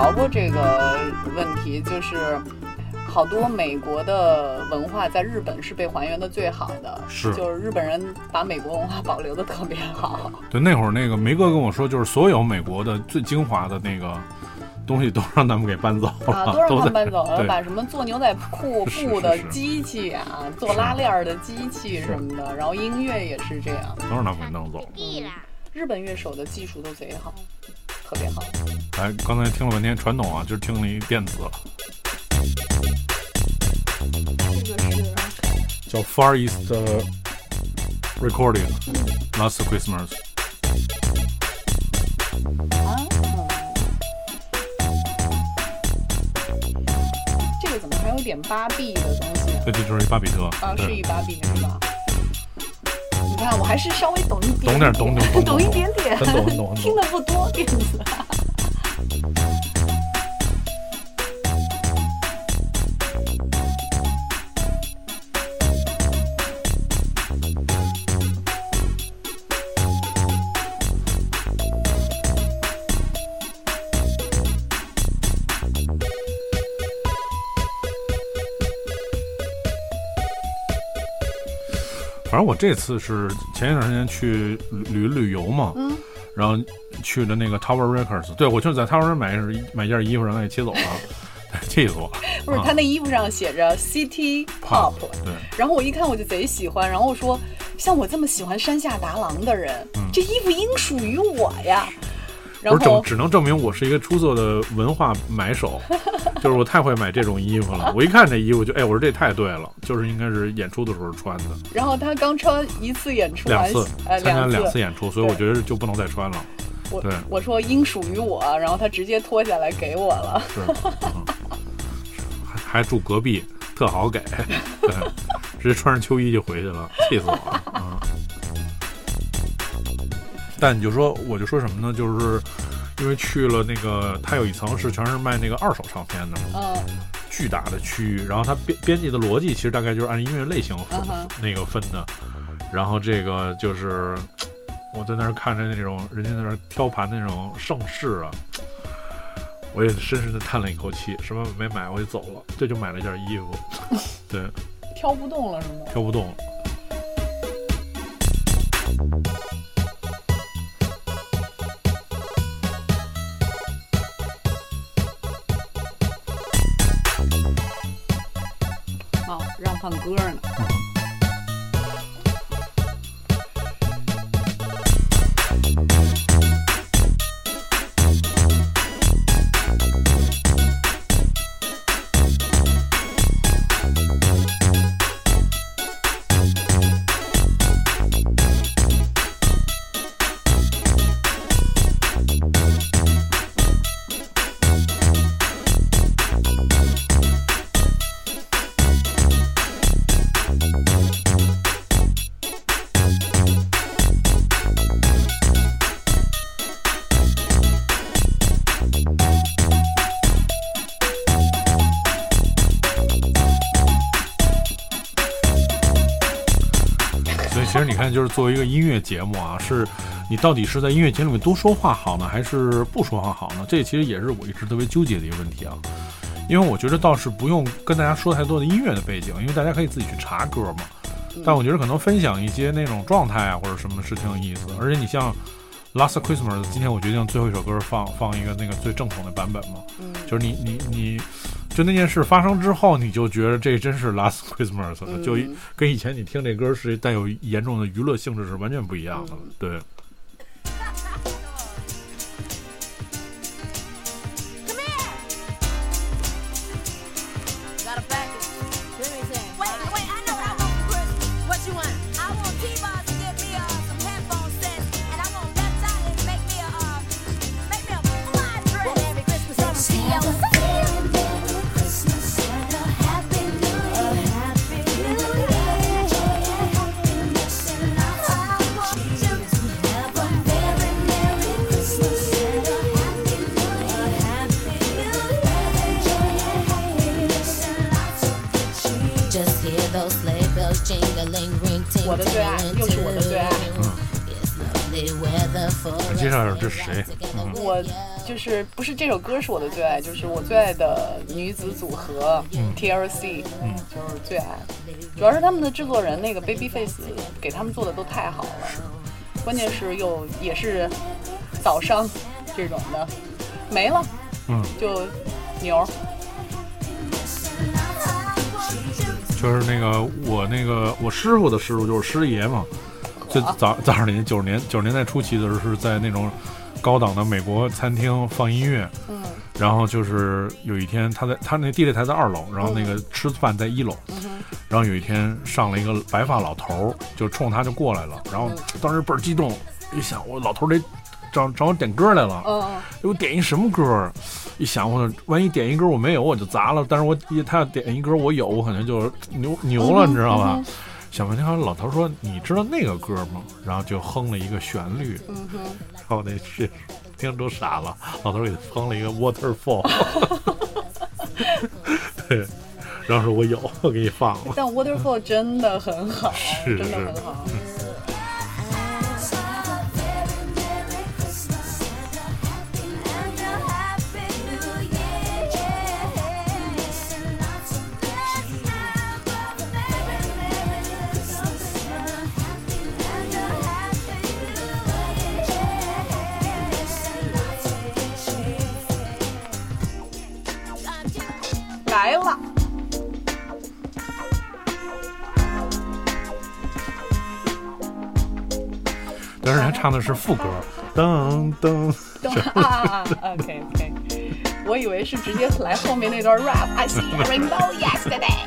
聊过这个问题，就是好多美国的文化在日本是被还原的最好的，是就是日本人把美国文化保留的特别好。对，那会儿那个梅哥跟我说，就是所有美国的最精华的那个东西都让他们给搬走了，啊，都让他们搬走了，把什么做牛仔裤 布的机器啊，做拉链的机器什么的，然后音乐也是这样。都让他们给弄走了。日本乐手的技术都贼好，特别好。哎，刚才听了半天传统啊，就是听了一电子，这个是叫 Far East Recording Last Christmas。啊，这个怎么还有点芭比的东西对，这就是一巴比特。啊？是一芭比是吧？你看，我还是稍微懂一点懂点懂懂懂 懂一点点，很懂很懂很懂。听的不多电子。反正我这次是前一段时间去旅旅旅游嘛，嗯，然后去的那个 Tower Records，对我就是在 Tower 买买件衣服，让他给切走了，气死我了。不是，啊。他那衣服上写着 City Pop，对，然后我一看我就贼喜欢，然后我说，像我这么喜欢山下达郎的人，这衣服应属于我呀。不是证只能证明我是一个出色的文化买手，就是我太会买这种衣服了。我一看这衣服就哎，我说这太对了，就是应该是演出的时候穿的，然后他刚穿一次演出，两次呃，参加两两次演出，所以我觉得就不能再穿了。我对我说应属于我，然后他直接脱下来给我了。是，嗯还还住隔壁，特好给，对，直接穿上秋衣就回去了，气死我了啊！但你就说，我就说什么呢？就是因为去了那个，它有一层是全是卖那个二手唱片的，嗯巨大的区域，然后它编编辑的逻辑其实大概就是按音乐类型分、嗯那个分的，然后这个就是我在那儿看着那种人家在那儿挑盘的那种盛世啊，我也深深的叹了一口气，什么没买我就走了，这就买了一件衣服，对，挑不动了是吗？挑不动了。唱歌呢。就是作为一个音乐节目啊，是你到底是在音乐节里面多说话好呢，还是不说话好呢？这其实也是我一直特别纠结的一个问题啊。因为我觉得倒是不用跟大家说太多的音乐的背景，因为大家可以自己去查歌嘛。但我觉得可能分享一些那种状态啊，或者什么是挺有意思的。而且你像 Last Christmas，今天我决定最后一首歌放放一个那个最正统的版本嘛，就是你你你，就那件事发生之后，你就觉得这真是 Last Christmas 了，就一跟以前你听这歌是带有严重的娱乐性质是完全不一样的。对，这是谁？我就是不是这首歌是我的最爱，就是我最爱的女子组合 TLC，嗯，就是最爱。主要是他们的制作人那个 Babyface 给他们做的都太好了，关键是又也是早上这种的没了，嗯，就牛。就是那个我那个我师傅的师傅就是师爷嘛，最早早上年九十年九十年代初期的时候是在那种高档的美国餐厅放音乐，嗯然后就是有一天他在他那地雷台在二楼，然后那个吃饭在一楼，然后有一天上了一个白发老头儿，就冲他就过来了，然后当时倍儿激动，一想我老头儿得找找我点歌来了，嗯嗯，我点一什么歌儿？一想我万一点一歌我没有我就砸了，但是我他要点一歌我有，我可能就牛牛了，你知道吧？想半天，好老头说：“你知道那个歌吗？”然后就哼了一个旋律，然后那是听都傻了，老头给他哼了一个 waterfall，对，然后说我有，我给你放了。但 Waterfall 真的很好，是真的是很好。来唱的是副歌，噔噔，啊，OK OK，我以为是直接来后面那段 rap。I see rainbow yesterday。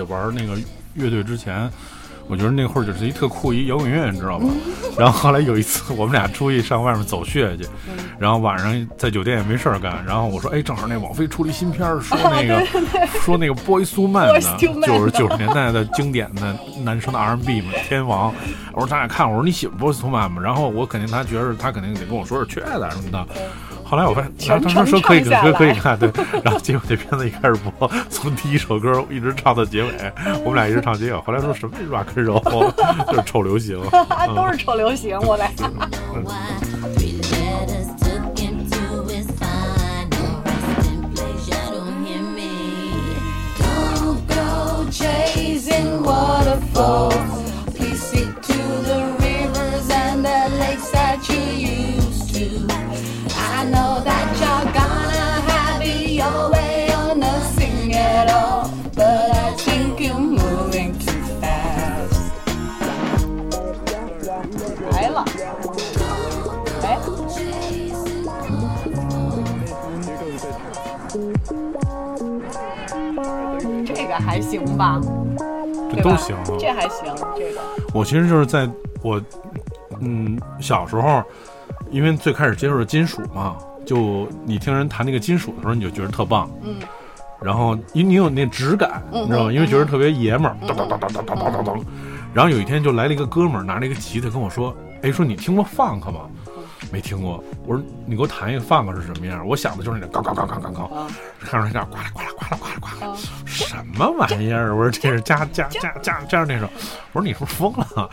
姐玩那个乐队之前，我觉得那会儿就是一特酷一摇滚乐，你知道吗？然后后来有一次我们俩出去上外面走穴去，然后晚上在酒店也没事儿干，然后我说，哎，正好那网飞出了一新片儿，说那个 说那个 Boys to Man 的就是九十年代的经典的男生的 R&B 嘛，天王。我说咱俩看，我说你喜欢 Boys to Man 吗？然后我肯定他觉得他肯定得跟我说是缺的什么的。后来我发现，全他说说可以程唱下来可以看，对。然后结果这片子一开始播，从第一首歌一直唱到结尾，我们俩一直唱结尾。后来说什么 rock and roll，就是丑流行。啊，都是丑流行，我来。还行吧，这都行啊。这还行，这个我其实就是在我嗯小时候，因为最开始接触的金属嘛，就你听人弹那个金属的时候，你就觉得特棒。嗯。然后因为你有那质感，嗯你知道吗？因为觉得特别爷们儿，当当当当当当当当当。然后有一天就来了一个哥们儿，拿了一个吉他跟我说：“哎，说你听过 funk 吗？”没听过。我说你给我弹一个 funk 是什么样？我想的就是那嘎嘎嘎嘎嘎嘎，看着那呱啦呱啦呱啦呱啦呱啦，什么玩意儿？我说这是加加加加加上那首，我说你是不是疯了？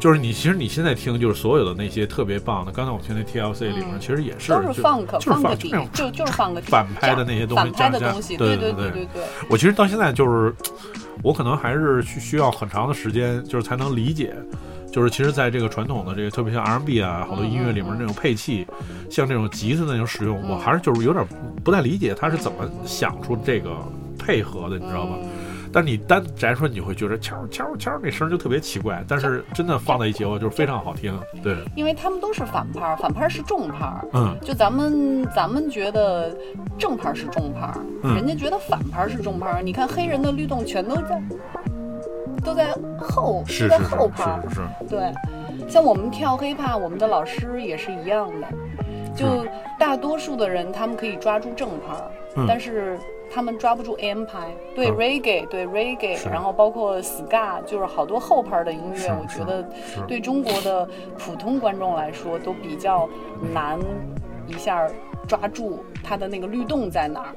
就是你其实你现在听就是所有的那些特别棒的，刚才我听那 TLC 里面其实也是都是就 funk 就是 funk 底就那种，就就是 funk 反拍的那些东西反拍的东西，对对对对对。我其实到现在就是，我可能还是需需要很长的时间，就是才能理解，就是其实在这个传统的这个，特别像 R&B 啊，好多音乐里面那种配器，像这种吉他的那种使用，我还是就是有点不太理解他是怎么想出这个配合的，你知道吧？但你单摘出来，你会觉得敲敲敲那声就特别奇怪，但是真的放在一起后就是非常好听。对，因为他们都是反拍，反拍是重拍。嗯就咱们咱们觉得正拍是重拍，嗯人家觉得反拍是重拍。你看黑人的律动全都在都在后，是在后拍儿。是是是，对，像我们跳 hiphop，我们的老师也是一样的，就大多数的人他们可以抓住正拍儿，嗯。但是。他们抓不住 M 拍，对嗯 reggae，对 reggae，然后包括 ska，就是好多后拍儿的音乐，我觉得对中国的普通观众来说都比较难一下抓住它的那个律动在哪儿。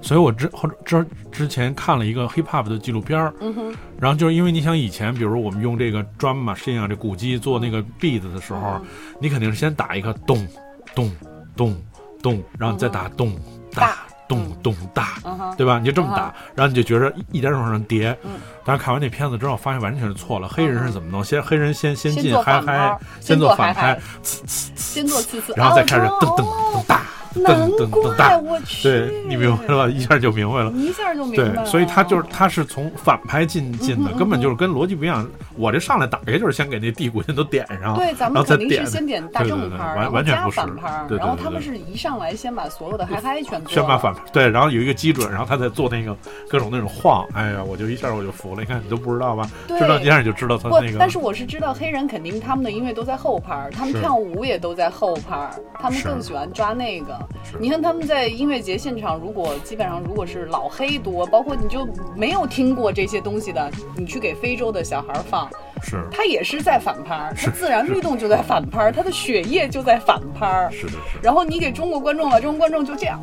所以我之后之之前看了一个 hip hop 的纪录片儿，嗯哼，然后就是因为你想以前，比如我们用这个 drum machine 啊，这鼓机做那个 beat 的时候，你肯定是先打一个咚咚咚咚，然后你再打咚大咚咚大，对吧？你就这么嗯打，然后你就觉着一一点点往上叠。嗯但是看完那片子之后，发现完全是错了。黑人是怎么弄？先黑人先先进嗨嗨，先先做反拍呲呲呲，先做呲呲，然后再开始哦噔噔噔大，噔 难怪。我去，对你明白了吧？一下就明白了。一下就明白了。对，所以他就是他是从反拍进进的，根本就是跟逻辑不一样。我这上来打开就是先给那地鼓先都点上，对，咱然们肯定是先点大正拍，完完全不是反拍然后他们是一上来先把所有的嗨嗨全做了，先把反对，然后有一个基准，然后他再做那个各种那种晃，哎呀，我就一下我就服了。你看你都不知道吧？知道一下你就知道他不那个。，但是我是知道黑人肯定他们的音乐都在后拍，他们跳舞也都在后拍，他们更喜欢抓那个是。你看他们在音乐节现场，如果基本上如果是老黑多，包括你就没有听过这些东西的，你去给非洲的小孩儿放，是他也是在反拍，他自然律动就在反拍，他的血液就在反拍是。是的是然后你给中国观众了，中国观众就这样。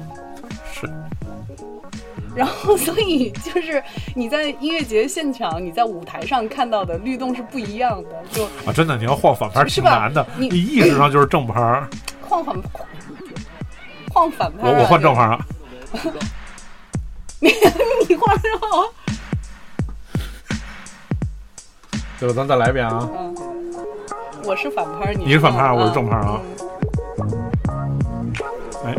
是，然后，所以就是你在音乐节现场，你在舞台上看到的律动是不一样的，就啊，真的，你要晃反拍挺难的，你你意识上就是正拍儿，晃反我我换正拍儿，儿啊，你你晃上啊。对吧？咱再来一遍啊，嗯，我是反拍儿，你你是反拍儿正我是正拍儿啊。嗯。哎，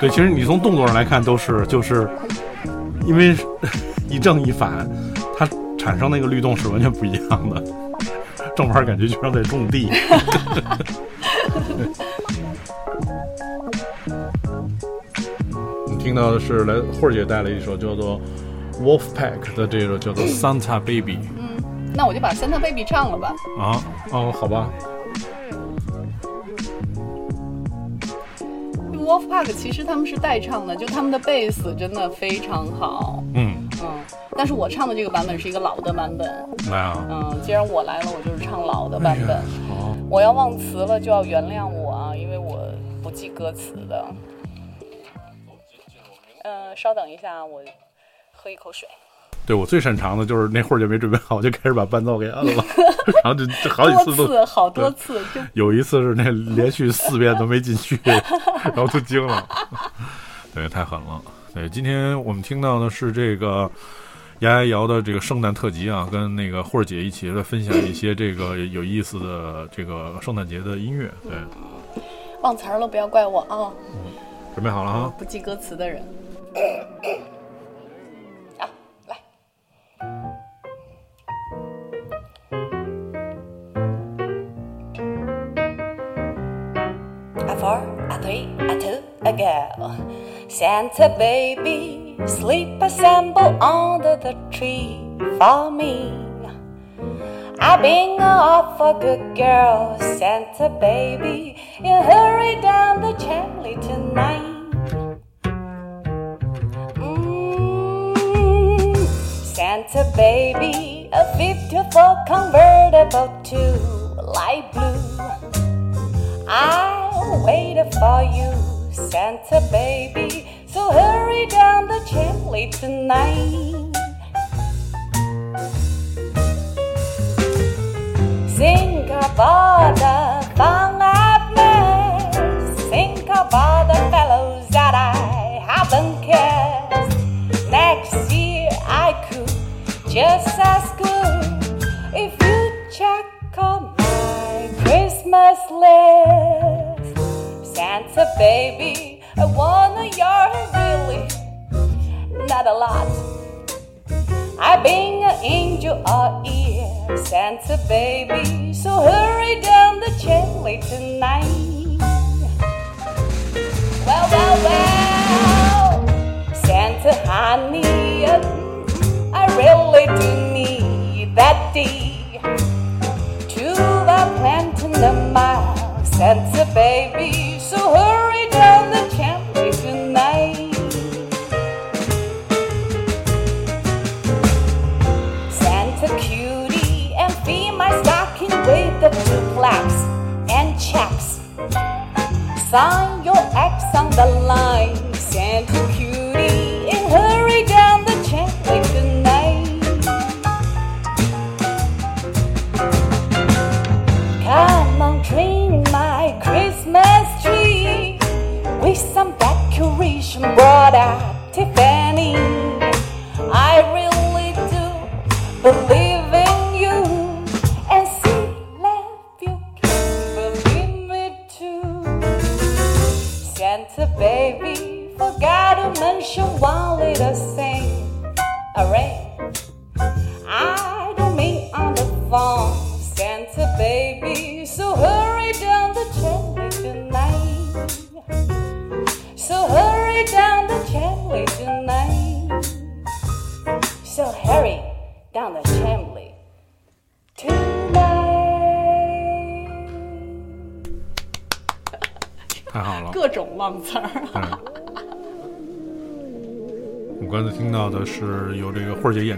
对，其实你从动作上来看都是，就是因为一正一反，它产生那个律动是完全不一样的。正牌感觉就像在种地。你听到的是来慧儿姐带来一首叫做 Wolfpack 的这首叫做 Santa Baby 嗯，那我就把 Santa Baby 唱了吧。啊，哦，好吧，Wolfpack 其实他们是代唱的，就他们的贝斯真的非常好。嗯，嗯，但是我唱的这个版本是一个老的版本。来啊，嗯，既然我来了，我就是唱老的版本。好，我要忘词了，就要原谅我啊，因为我不记歌词的。嗯，稍等一下，我喝一口水。对我最擅长的就是那会儿就没准备好，我就开始把伴奏给摁了，然后就就好几次都次好多次，有一次是那连续四遍都没进去，然后就惊了。对，太狠了。对，今天我们听到的是这个牙牙瑶的这个圣诞特辑啊，跟那个慧儿姐一起来分享一些这个有意思的这个圣诞节的音乐。对，忘词儿了，不要怪我啊，准备好了哈。不记歌词的人。A four, a three, a two, a go. Santa baby, sleep assemble under the tree for me. I've been an awful good girl, Santa baby. You hurry down the chimney tonight. Mm, Santa baby, a beautiful convertible to light blue. I'll wait for you, Santa baby. So hurry down the chimney tonight. Think about the fun I've met. Think about the fellows that I haven't kissed. Next year I could just as good if Christmas list. Santa baby, I want a yard really, not a lot. I've been an angel all year, Santa baby. So hurry down the chimney tonight. Well, well, well, Santa honey, I really do need that D to the plant the mile, Santa baby. So hurry down the chimney tonight. Santa cutie and fill my stocking with the two plaques and checks. Sign your X on the line,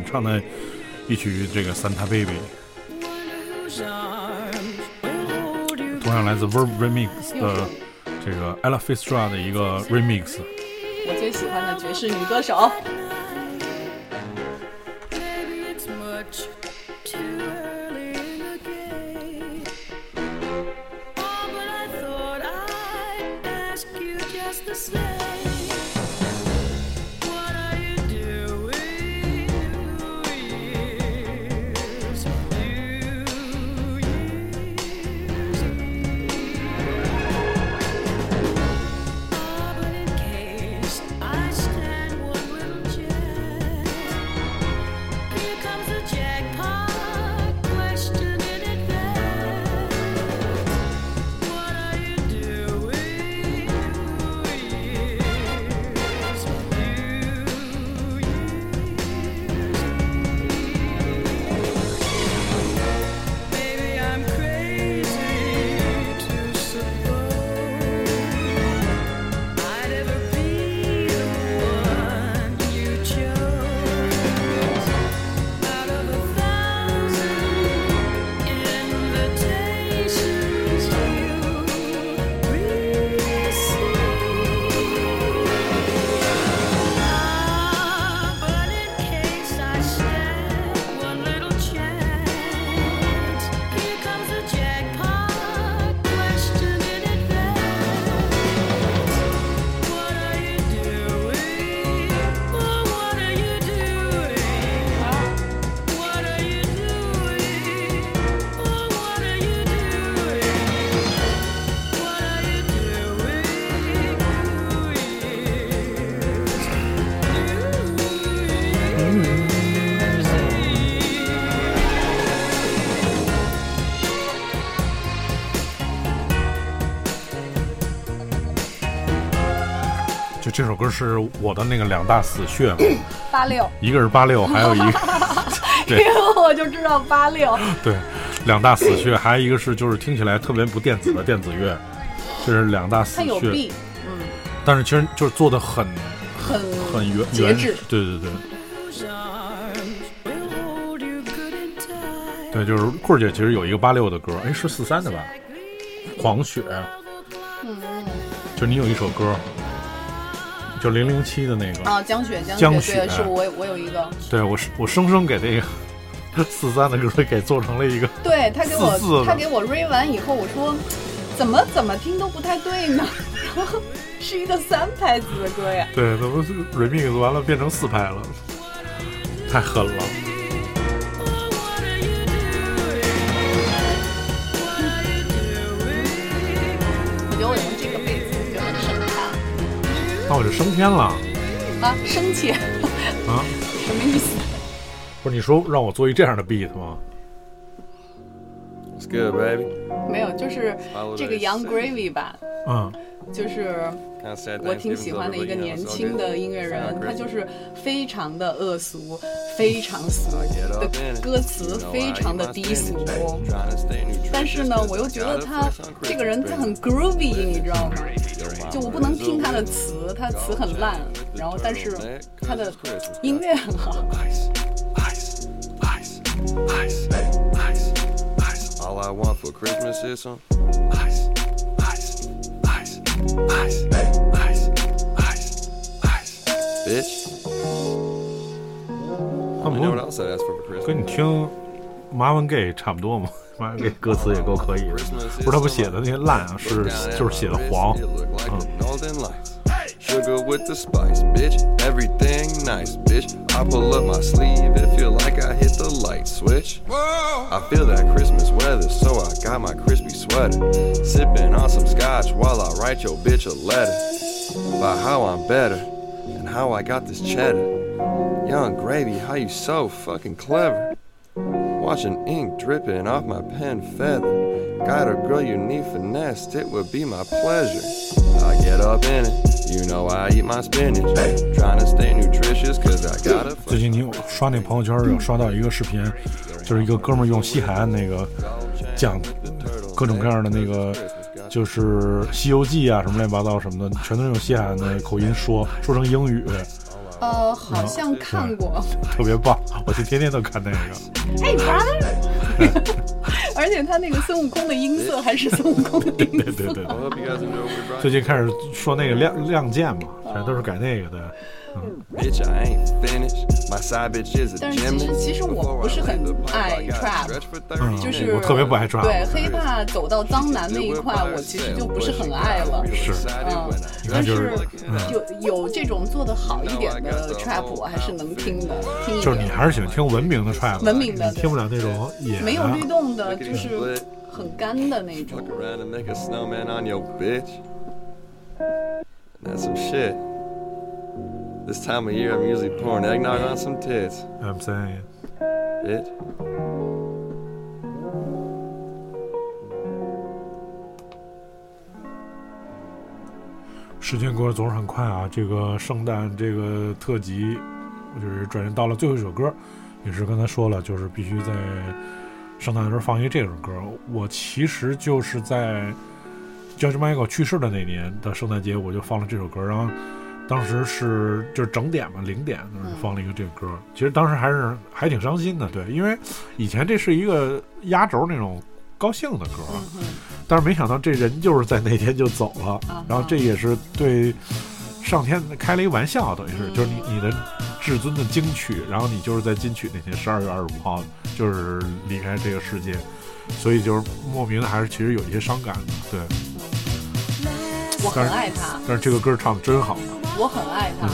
唱的一曲这个《Santa Baby》，同样来自 Verb Remix 的这个 Ella f i t z r a 的一个 remix。我最喜欢的爵士女歌手。这首歌是我的那个两大死穴嘛，八六，一个是八六，还有一个 对我就知道八六。对两大死穴，还有一个是就是听起来特别不电子的电子乐，这是两大死穴。嗯但是其实就是做的很很很原原节制。对对对。对，就是棍儿姐其实有一个八六的歌，哎，是四三的吧？黄雪，嗯就你有一首歌，就零零七的那个，啊，江雪，江江雪，是我我有一个，对我是我生生给那个四三的歌给做成了一个，对他给我他给我 re 完以后，我说怎么怎么听都不太对呢，然 后是一个三拍子的歌呀，对，怎么 remix 完了变成四拍了，太狠了。那我就升天了啊，生气啊！什么意思？不是你说让我做一这样的 beat 吗？It's good, baby. 没有，就是这个 Young Gravy 吧，嗯，就是。我挺喜欢的一个年轻的音乐人，他就是非常的恶俗，非常俗的歌词，非常的低俗。但是呢，我又觉得他这个人他很 groovy，你知道吗？就我不能听他的词，他词很烂，然后但是他的音乐很好。Ice, ice, ice, ice, ice. All I want for Christmas is some ice. Ice, ice, ice, ice, ice. Bitch, 那 you know what 不 else I asked for for Christmas? 跟你听 Marvin Gaye 差不多嘛？Marvin Gaye 歌词也够可以的，不是他不写的那些烂啊，是就是写的黄。It looked like 嗯 Northern. Sugar with the spice, bitch. Everything nice, bitch. I pull up my sleeve, it feel like I hit the light switch. Whoa. I feel that Christmas weather, so I got my crispy sweater. Sipping on some scotch while I write your bitch a letter. About how I'm better, and how I got this cheddar. Young gravy, how you so fucking clever. Watching ink dripping off my pen feather. Got a girl you need finessed, it would be my pleasure. I get up in it, know I eat my spinach. Trying to stay nutritious, cause I gotta 最近你有刷那朋友圈有刷到一个视频，就是一个哥们儿用西海岸那个讲各种各样的那个，就是《西游记》啊什么乱七八糟什么的，全都是用西海岸的口音说，说成英语，呃，好像看过。特别棒。我就天天都看那个。Hey brother，而且他那个孙悟空的音色还是孙悟空的音色。对对对，最近开始说那个亮亮剑嘛。全都是改那个的。Bitch, I ain't finished. My side bitch is a 但是其实其实我不是很爱 trap，嗯就是我特别不爱 trap 对黑怕走到脏男那一块，我其实就不是很爱了。是嗯，但是是有有这种做的好一点的 trap，我还是能听的，听一就是你。还是喜欢听文明的 trap，文明的你听不了那种野的。没有律动的，就是很干的那种 That's some shit. This time of year, I'm usually pouring eggnog on some tits. I'm saying，Bitch. 时间过得总是很快啊。这个圣诞这个特辑，就是转眼到了最后一首歌，也是刚才说了，就是必须在圣诞的时候放一个这首歌。我其实就是在 George Michael 去世的那年的圣诞节，我就放了这首歌，然后当时是就是整点嘛，零点放了一个这个歌。其实当时还是还挺伤心的，对，因为以前这是一个压轴那种高兴的歌，但是没想到这人就是在那天就走了，然后这也是对上天开了一玩笑，等于是就是你你的至尊的金曲，然后你就是在金曲那天十二月二十五号就是离开这个世界，所以就是莫名的还是其实有一些伤感的，对。我很爱他，但是这个歌唱的真好，我很爱他。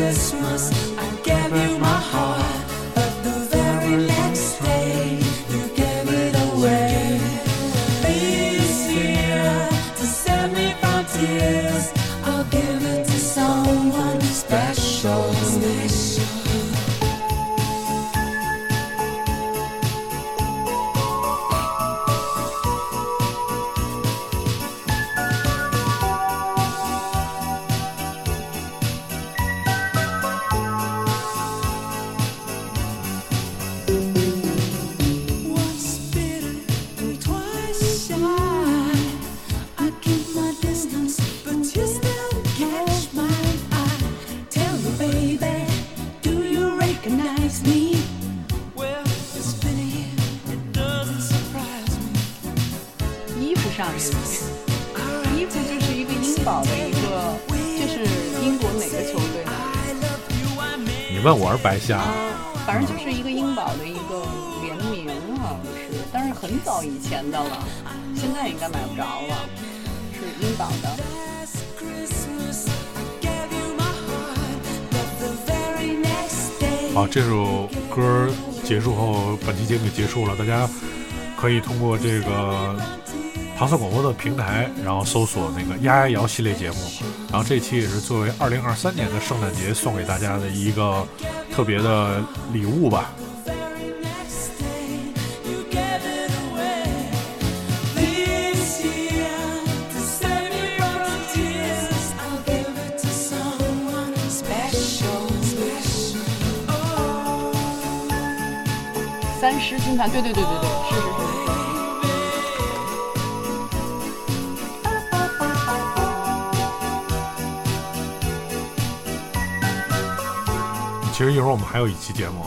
This 可以通过这个唐宋广播的平台，然后搜索那个“丫丫摇”系列节目，然后这期也是作为二零二三年的圣诞节送给大家的一个特别的礼物吧。对对对对对，是是是。其实一会儿我们还有一期节目，